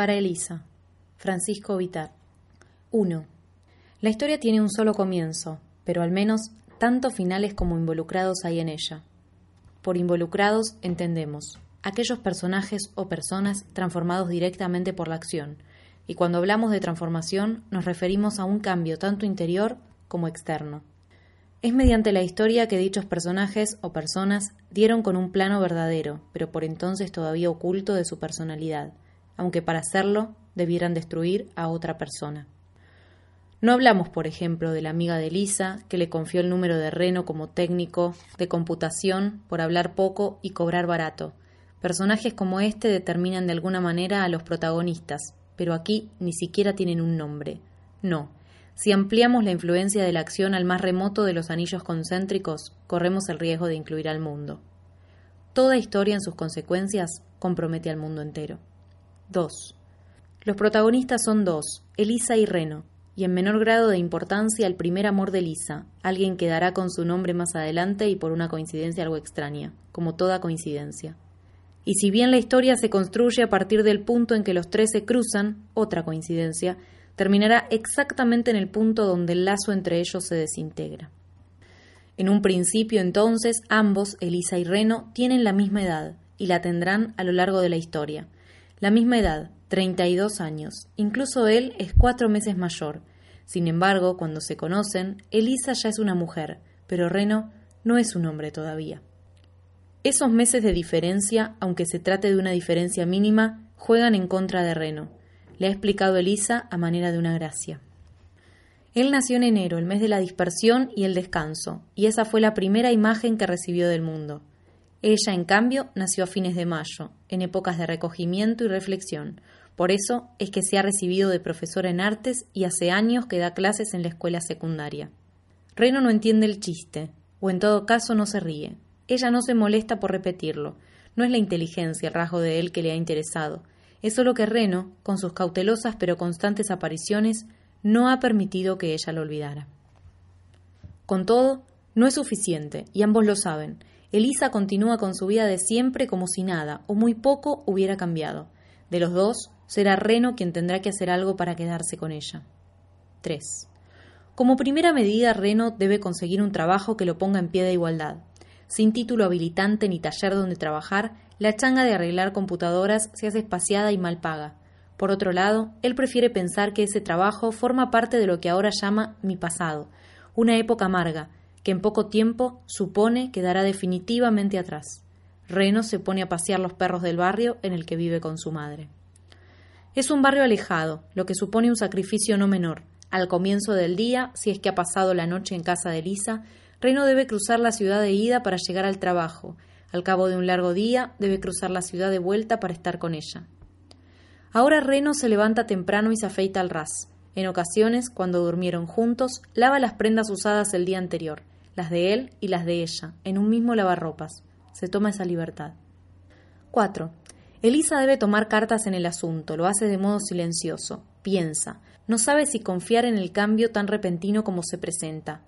Para Elisa. Francisco Vitar. 1. La historia tiene un solo comienzo, pero al menos tanto finales como involucrados hay en ella. Por involucrados entendemos aquellos personajes o personas transformados directamente por la acción, y cuando hablamos de transformación nos referimos a un cambio tanto interior como externo. Es mediante la historia que dichos personajes o personas dieron con un plano verdadero, pero por entonces todavía oculto de su personalidad, aunque para hacerlo debieran destruir a otra persona. No hablamos, por ejemplo, de la amiga de Lisa, que le confió el número de Reno como técnico de computación por hablar poco y cobrar barato. Personajes como este determinan de alguna manera a los protagonistas, pero aquí ni siquiera tienen un nombre. No, si ampliamos la influencia de la acción al más remoto de los anillos concéntricos, corremos el riesgo de incluir al mundo. Toda historia en sus consecuencias compromete al mundo entero. 2. Los protagonistas son dos, Elisa y Reno, y en menor grado de importancia el primer amor de Elisa, alguien que dará con su nombre más adelante y por una coincidencia algo extraña, como toda coincidencia. Y si bien la historia se construye a partir del punto en que los tres se cruzan, otra coincidencia, terminará exactamente en el punto donde el lazo entre ellos se desintegra. En un principio, entonces, ambos, Elisa y Reno, tienen la misma edad, y la tendrán a lo largo de la historia. La misma edad, 32 años. Incluso él es cuatro meses mayor. Sin embargo, cuando se conocen, Elisa ya es una mujer, pero Reno no es un hombre todavía. Esos meses de diferencia, aunque se trate de una diferencia mínima, juegan en contra de Reno le ha explicado Elisa a manera de una gracia. Él nació en enero, el mes de la dispersión y el descanso, y esa fue la primera imagen que recibió del mundo. Ella, en cambio, nació a fines de mayo, en épocas de recogimiento y reflexión. Por eso es que se ha recibido de profesora en artes y hace años que da clases en la escuela secundaria. Reno no entiende el chiste, o en todo caso no se ríe. Ella no se molesta por repetirlo. No es la inteligencia el rasgo de él que le ha interesado, es solo que Reno, con sus cautelosas pero constantes apariciones, no ha permitido que ella lo olvidara. Con todo, no es suficiente, y ambos lo saben. Elisa continúa con su vida de siempre como si nada, o muy poco, hubiera cambiado. De los dos, será Reno quien tendrá que hacer algo para quedarse con ella. 3. Como primera medida, Reno debe conseguir un trabajo que lo ponga en pie de igualdad. Sin título habilitante ni taller donde trabajar, la changa de arreglar computadoras se hace espaciada y mal paga. Por otro lado, él prefiere pensar que ese trabajo forma parte de lo que ahora llama mi pasado, una época amarga, que en poco tiempo supone quedará definitivamente atrás. Reno se pone a pasear los perros del barrio en el que vive con su madre. Es un barrio alejado, lo que supone un sacrificio no menor. Al comienzo del día, si es que ha pasado la noche en casa de Lisa, Reno debe cruzar la ciudad de ida para llegar al trabajo, al cabo de un largo día, debe cruzar la ciudad de vuelta para estar con ella. Ahora Reno se levanta temprano y se afeita al ras. En ocasiones, cuando durmieron juntos, lava las prendas usadas el día anterior, las de él y las de ella, en un mismo lavarropas. Se toma esa libertad. 4. Elisa debe tomar cartas en el asunto, lo hace de modo silencioso, piensa, no sabe si confiar en el cambio tan repentino como se presenta,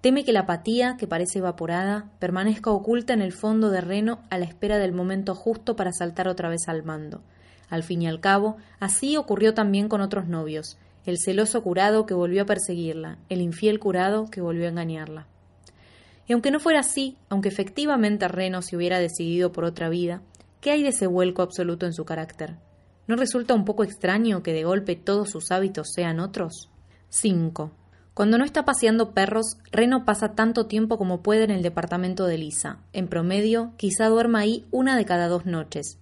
Teme que la apatía, que parece evaporada, permanezca oculta en el fondo de Reno a la espera del momento justo para saltar otra vez al mando. Al fin y al cabo, así ocurrió también con otros novios, el celoso curado que volvió a perseguirla, el infiel curado que volvió a engañarla. Y aunque no fuera así, aunque efectivamente Reno se hubiera decidido por otra vida, ¿qué hay de ese vuelco absoluto en su carácter? ¿No resulta un poco extraño que de golpe todos sus hábitos sean otros? 5. Cuando no está paseando perros, Reno pasa tanto tiempo como puede en el departamento de Lisa. En promedio, quizá duerma ahí una de cada dos noches.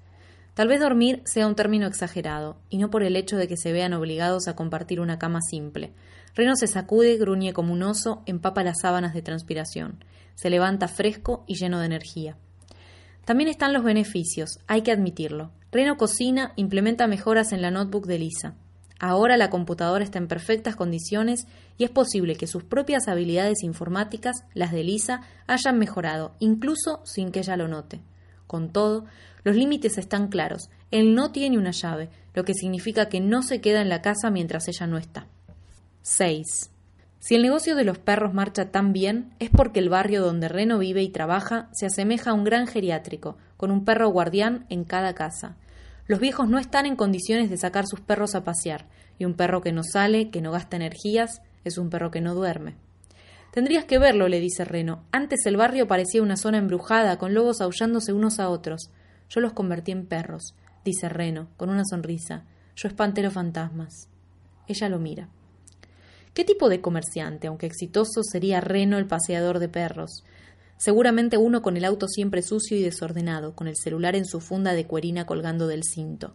Tal vez dormir sea un término exagerado, y no por el hecho de que se vean obligados a compartir una cama simple. Reno se sacude, gruñe como un oso, empapa las sábanas de transpiración. Se levanta fresco y lleno de energía. También están los beneficios, hay que admitirlo. Reno cocina, implementa mejoras en la notebook de Lisa. Ahora la computadora está en perfectas condiciones y es posible que sus propias habilidades informáticas, las de Lisa, hayan mejorado, incluso sin que ella lo note. Con todo, los límites están claros. Él no tiene una llave, lo que significa que no se queda en la casa mientras ella no está. 6. Si el negocio de los perros marcha tan bien, es porque el barrio donde Reno vive y trabaja se asemeja a un gran geriátrico, con un perro guardián en cada casa. Los viejos no están en condiciones de sacar sus perros a pasear, y un perro que no sale, que no gasta energías, es un perro que no duerme. Tendrías que verlo, le dice Reno. Antes el barrio parecía una zona embrujada, con lobos aullándose unos a otros. Yo los convertí en perros, dice Reno, con una sonrisa. Yo espanté los fantasmas. Ella lo mira. ¿Qué tipo de comerciante, aunque exitoso, sería Reno el paseador de perros? Seguramente uno con el auto siempre sucio y desordenado, con el celular en su funda de cuerina colgando del cinto.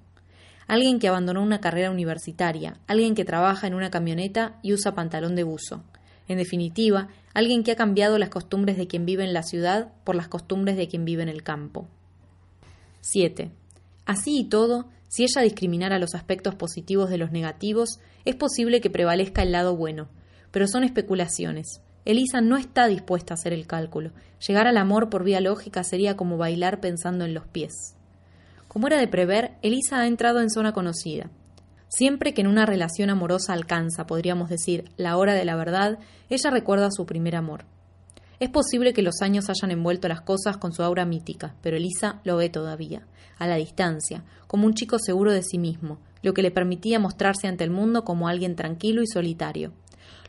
Alguien que abandonó una carrera universitaria, alguien que trabaja en una camioneta y usa pantalón de buzo. En definitiva, alguien que ha cambiado las costumbres de quien vive en la ciudad por las costumbres de quien vive en el campo. 7. Así y todo, si ella discriminara los aspectos positivos de los negativos, es posible que prevalezca el lado bueno, pero son especulaciones. Elisa no está dispuesta a hacer el cálculo. Llegar al amor por vía lógica sería como bailar pensando en los pies. Como era de prever, Elisa ha entrado en zona conocida. Siempre que en una relación amorosa alcanza, podríamos decir, la hora de la verdad, ella recuerda su primer amor. Es posible que los años hayan envuelto las cosas con su aura mítica, pero Elisa lo ve todavía, a la distancia, como un chico seguro de sí mismo, lo que le permitía mostrarse ante el mundo como alguien tranquilo y solitario.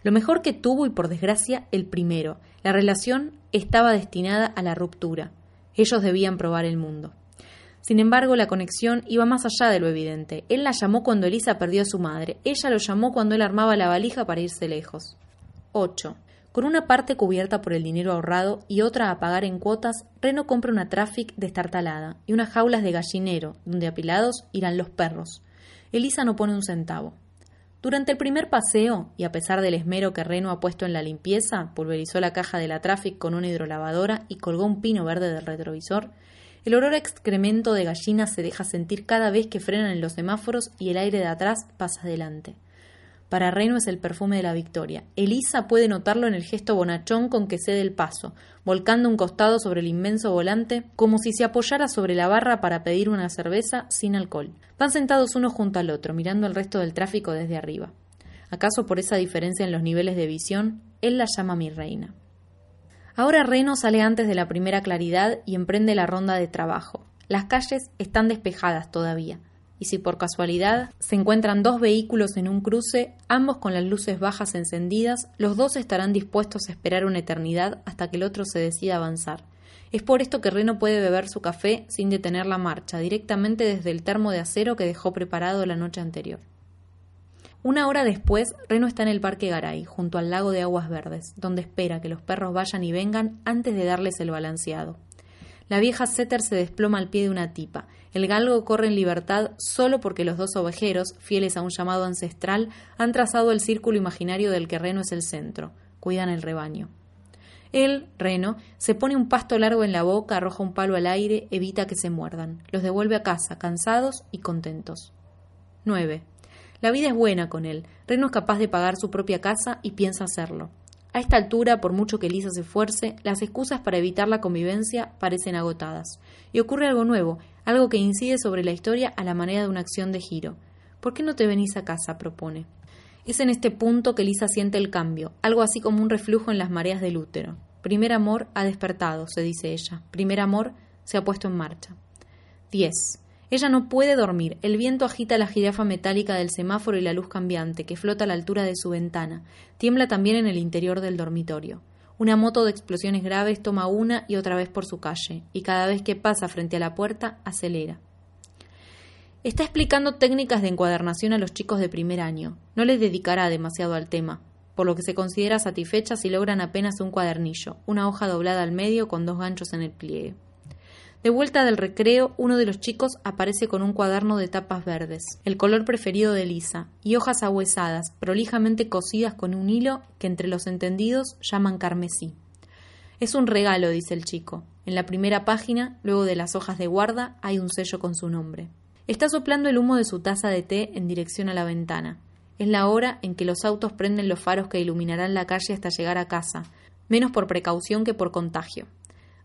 Lo mejor que tuvo y por desgracia el primero, la relación estaba destinada a la ruptura. Ellos debían probar el mundo. Sin embargo, la conexión iba más allá de lo evidente. Él la llamó cuando Elisa perdió a su madre. Ella lo llamó cuando él armaba la valija para irse lejos. 8. Con una parte cubierta por el dinero ahorrado y otra a pagar en cuotas, Reno compra una Traffic destartalada y unas jaulas de gallinero, donde apilados irán los perros. Elisa no pone un centavo. Durante el primer paseo, y a pesar del esmero que Reno ha puesto en la limpieza, pulverizó la caja de la Traffic con una hidrolavadora y colgó un pino verde del retrovisor, el olor excremento de gallina se deja sentir cada vez que frenan en los semáforos y el aire de atrás pasa adelante. Para Reno es el perfume de la victoria. Elisa puede notarlo en el gesto bonachón con que cede el paso, volcando un costado sobre el inmenso volante, como si se apoyara sobre la barra para pedir una cerveza sin alcohol. Van sentados uno junto al otro, mirando el resto del tráfico desde arriba. ¿Acaso por esa diferencia en los niveles de visión, él la llama mi reina? Ahora Reno sale antes de la primera claridad y emprende la ronda de trabajo. Las calles están despejadas todavía, y si por casualidad se encuentran dos vehículos en un cruce, ambos con las luces bajas encendidas, los dos estarán dispuestos a esperar una eternidad hasta que el otro se decida avanzar. Es por esto que Reno puede beber su café sin detener la marcha, directamente desde el termo de acero que dejó preparado la noche anterior. Una hora después, Reno está en el Parque Garay, junto al lago de aguas verdes, donde espera que los perros vayan y vengan antes de darles el balanceado. La vieja setter se desploma al pie de una tipa. El galgo corre en libertad solo porque los dos ovejeros, fieles a un llamado ancestral, han trazado el círculo imaginario del que Reno es el centro. Cuidan el rebaño. Él, Reno, se pone un pasto largo en la boca, arroja un palo al aire, evita que se muerdan. Los devuelve a casa, cansados y contentos. 9. La vida es buena con él. Reno es capaz de pagar su propia casa y piensa hacerlo. A esta altura, por mucho que Elisa se esfuerce, las excusas para evitar la convivencia parecen agotadas. Y ocurre algo nuevo, algo que incide sobre la historia a la manera de una acción de giro. ¿Por qué no te venís a casa? propone. Es en este punto que Elisa siente el cambio, algo así como un reflujo en las mareas del útero. Primer amor ha despertado, se dice ella. Primer amor se ha puesto en marcha. 10. Ella no puede dormir. El viento agita la jirafa metálica del semáforo y la luz cambiante, que flota a la altura de su ventana. Tiembla también en el interior del dormitorio. Una moto de explosiones graves toma una y otra vez por su calle, y cada vez que pasa frente a la puerta, acelera. Está explicando técnicas de encuadernación a los chicos de primer año. No les dedicará demasiado al tema, por lo que se considera satisfecha si logran apenas un cuadernillo, una hoja doblada al medio con dos ganchos en el pliegue. De vuelta del recreo, uno de los chicos aparece con un cuaderno de tapas verdes, el color preferido de Lisa, y hojas ahuesadas, prolijamente cosidas con un hilo que entre los entendidos llaman carmesí. Es un regalo, dice el chico. En la primera página, luego de las hojas de guarda, hay un sello con su nombre. Está soplando el humo de su taza de té en dirección a la ventana. Es la hora en que los autos prenden los faros que iluminarán la calle hasta llegar a casa, menos por precaución que por contagio.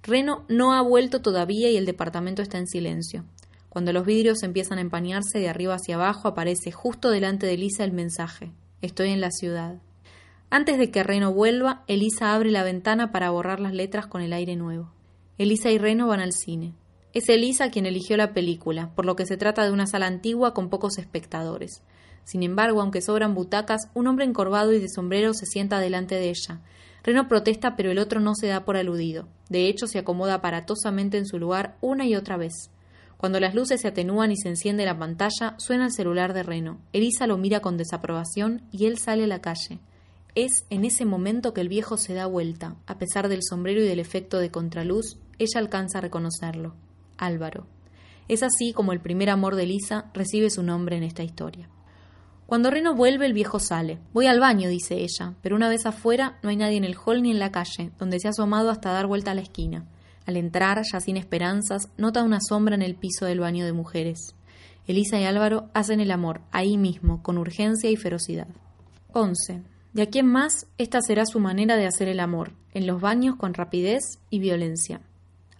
Reno no ha vuelto todavía y el departamento está en silencio. Cuando los vidrios empiezan a empañarse de arriba hacia abajo, aparece justo delante de Elisa el mensaje: Estoy en la ciudad. Antes de que Reno vuelva, Elisa abre la ventana para borrar las letras con el aire nuevo. Elisa y Reno van al cine. Es Elisa quien eligió la película, por lo que se trata de una sala antigua con pocos espectadores. Sin embargo, aunque sobran butacas, un hombre encorvado y de sombrero se sienta delante de ella. Reno protesta, pero el otro no se da por aludido. De hecho, se acomoda aparatosamente en su lugar una y otra vez. Cuando las luces se atenúan y se enciende la pantalla, suena el celular de Reno. Elisa lo mira con desaprobación y él sale a la calle. Es en ese momento que el viejo se da vuelta. A pesar del sombrero y del efecto de contraluz, ella alcanza a reconocerlo. Álvaro. Es así como el primer amor de Elisa recibe su nombre en esta historia. Cuando Reno vuelve, el viejo sale. Voy al baño, dice ella, pero una vez afuera no hay nadie en el hall ni en la calle, donde se ha asomado hasta dar vuelta a la esquina. Al entrar, ya sin esperanzas, nota una sombra en el piso del baño de mujeres. Elisa y Álvaro hacen el amor, ahí mismo, con urgencia y ferocidad. 11. De aquí en más, esta será su manera de hacer el amor, en los baños con rapidez y violencia.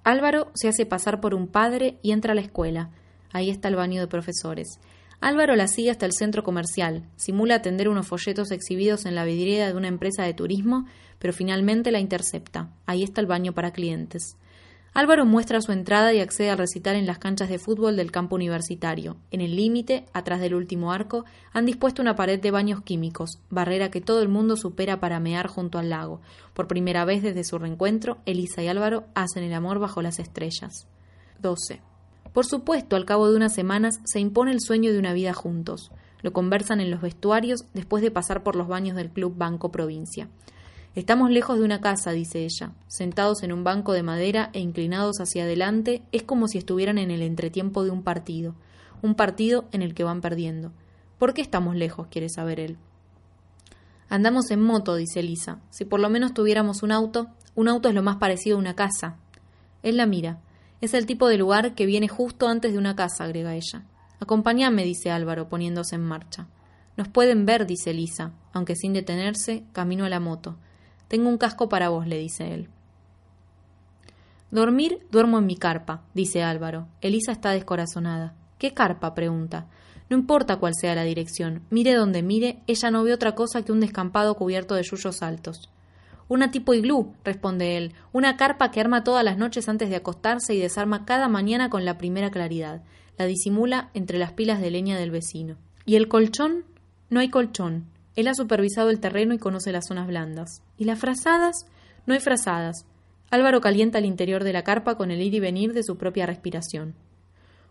Álvaro se hace pasar por un padre y entra a la escuela. Ahí está el baño de profesores. Álvaro la sigue hasta el centro comercial, simula atender unos folletos exhibidos en la vidriera de una empresa de turismo, pero finalmente la intercepta. Ahí está el baño para clientes. Álvaro muestra su entrada y accede a recitar en las canchas de fútbol del campo universitario. En el límite, atrás del último arco, han dispuesto una pared de baños químicos, barrera que todo el mundo supera para mear junto al lago. Por primera vez desde su reencuentro, Elisa y Álvaro hacen el amor bajo las estrellas. 12. Por supuesto, al cabo de unas semanas se impone el sueño de una vida juntos. Lo conversan en los vestuarios después de pasar por los baños del Club Banco Provincia. Estamos lejos de una casa, dice ella. Sentados en un banco de madera e inclinados hacia adelante, es como si estuvieran en el entretiempo de un partido. Un partido en el que van perdiendo. ¿Por qué estamos lejos? quiere saber él. Andamos en moto, dice Elisa. Si por lo menos tuviéramos un auto, un auto es lo más parecido a una casa. Él la mira. Es el tipo de lugar que viene justo antes de una casa, agrega ella. Acompáñame, dice Álvaro, poniéndose en marcha. Nos pueden ver, dice Elisa, aunque sin detenerse, camino a la moto. Tengo un casco para vos, le dice él. Dormir, duermo en mi carpa, dice Álvaro. Elisa está descorazonada. ¿Qué carpa? pregunta. No importa cuál sea la dirección, mire donde mire, ella no ve otra cosa que un descampado cubierto de yuyos altos. Una tipo iglú, responde él, una carpa que arma todas las noches antes de acostarse y desarma cada mañana con la primera claridad. La disimula entre las pilas de leña del vecino. ¿Y el colchón? No hay colchón. Él ha supervisado el terreno y conoce las zonas blandas. ¿Y las frazadas? No hay frazadas. Álvaro calienta el interior de la carpa con el ir y venir de su propia respiración.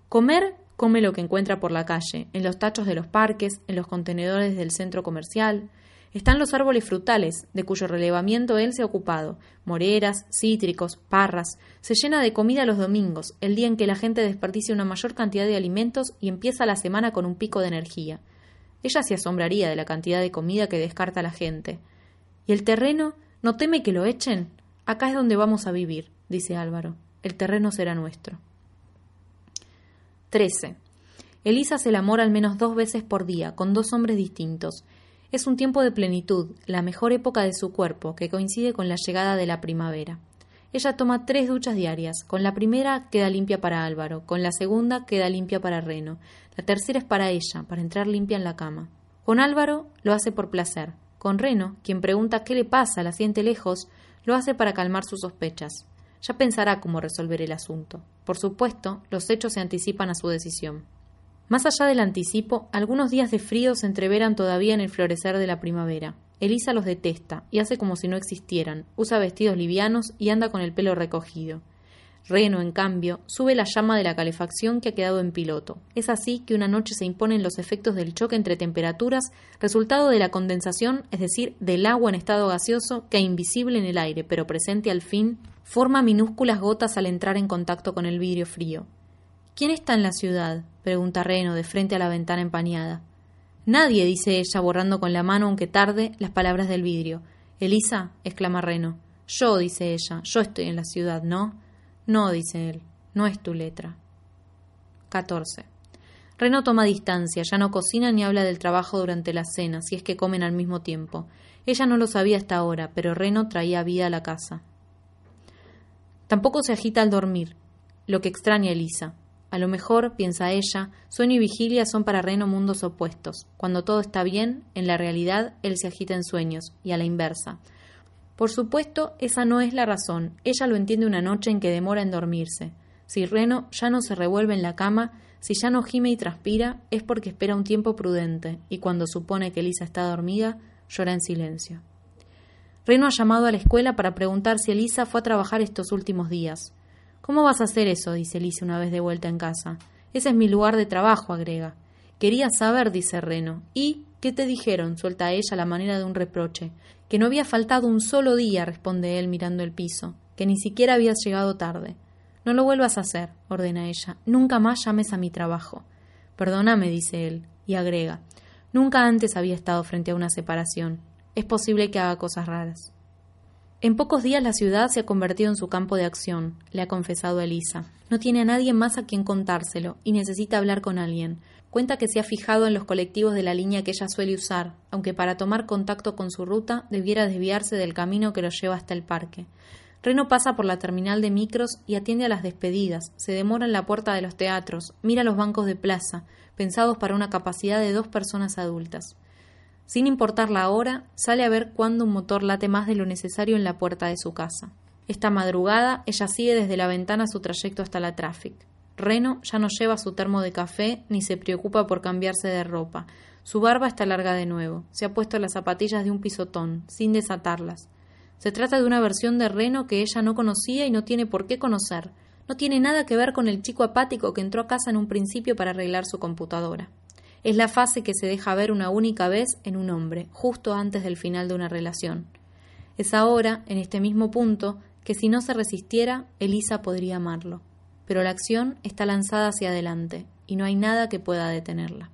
Comer, come lo que encuentra por la calle, en los tachos de los parques, en los contenedores del centro comercial. Están los árboles frutales, de cuyo relevamiento él se ha ocupado, moreras, cítricos, parras. Se llena de comida los domingos, el día en que la gente desperdicia una mayor cantidad de alimentos y empieza la semana con un pico de energía. Ella se asombraría de la cantidad de comida que descarta la gente. ¿Y el terreno? ¿No teme que lo echen? Acá es donde vamos a vivir, dice Álvaro. El terreno será nuestro. 13. Elisa se el amor al menos dos veces por día, con dos hombres distintos. Es un tiempo de plenitud, la mejor época de su cuerpo, que coincide con la llegada de la primavera. Ella toma tres duchas diarias. Con la primera queda limpia para Álvaro, con la segunda queda limpia para Reno, la tercera es para ella, para entrar limpia en la cama. Con Álvaro lo hace por placer. Con Reno, quien pregunta qué le pasa, la siente lejos, lo hace para calmar sus sospechas. Ya pensará cómo resolver el asunto. Por supuesto, los hechos se anticipan a su decisión. Más allá del anticipo, algunos días de frío se entreveran todavía en el florecer de la primavera. Elisa los detesta y hace como si no existieran, usa vestidos livianos y anda con el pelo recogido. Reno, en cambio, sube la llama de la calefacción que ha quedado en piloto. Es así que una noche se imponen los efectos del choque entre temperaturas, resultado de la condensación, es decir, del agua en estado gaseoso, que invisible en el aire, pero presente al fin, forma minúsculas gotas al entrar en contacto con el vidrio frío. ¿Quién está en la ciudad? pregunta Reno, de frente a la ventana empañada. Nadie, dice ella, borrando con la mano, aunque tarde, las palabras del vidrio. Elisa, exclama Reno. Yo, dice ella, yo estoy en la ciudad, ¿no? No, dice él, no es tu letra. 14. Reno toma distancia, ya no cocina ni habla del trabajo durante la cena, si es que comen al mismo tiempo. Ella no lo sabía hasta ahora, pero Reno traía vida a la casa. Tampoco se agita al dormir, lo que extraña a Elisa. A lo mejor, piensa ella, sueño y vigilia son para Reno mundos opuestos. Cuando todo está bien, en la realidad él se agita en sueños, y a la inversa. Por supuesto, esa no es la razón. Ella lo entiende una noche en que demora en dormirse. Si Reno ya no se revuelve en la cama, si ya no gime y transpira, es porque espera un tiempo prudente, y cuando supone que Elisa está dormida, llora en silencio. Reno ha llamado a la escuela para preguntar si Elisa fue a trabajar estos últimos días. ¿Cómo vas a hacer eso? dice Elisa una vez de vuelta en casa. Ese es mi lugar de trabajo, agrega. Quería saber, dice Reno. ¿Y qué te dijeron? suelta a ella la manera de un reproche. Que no había faltado un solo día, responde él mirando el piso, que ni siquiera habías llegado tarde. No lo vuelvas a hacer, ordena ella. Nunca más llames a mi trabajo. Perdóname, dice él, y agrega. Nunca antes había estado frente a una separación. Es posible que haga cosas raras. En pocos días la ciudad se ha convertido en su campo de acción, le ha confesado Elisa. No tiene a nadie más a quien contárselo y necesita hablar con alguien. Cuenta que se ha fijado en los colectivos de la línea que ella suele usar, aunque para tomar contacto con su ruta debiera desviarse del camino que lo lleva hasta el parque. Reno pasa por la terminal de micros y atiende a las despedidas, se demora en la puerta de los teatros, mira los bancos de plaza, pensados para una capacidad de dos personas adultas. Sin importar la hora, sale a ver cuándo un motor late más de lo necesario en la puerta de su casa. Esta madrugada, ella sigue desde la ventana su trayecto hasta la traffic. Reno ya no lleva su termo de café ni se preocupa por cambiarse de ropa. Su barba está larga de nuevo. Se ha puesto las zapatillas de un pisotón, sin desatarlas. Se trata de una versión de Reno que ella no conocía y no tiene por qué conocer. No tiene nada que ver con el chico apático que entró a casa en un principio para arreglar su computadora. Es la fase que se deja ver una única vez en un hombre, justo antes del final de una relación. Es ahora, en este mismo punto, que si no se resistiera, Elisa podría amarlo. Pero la acción está lanzada hacia adelante, y no hay nada que pueda detenerla.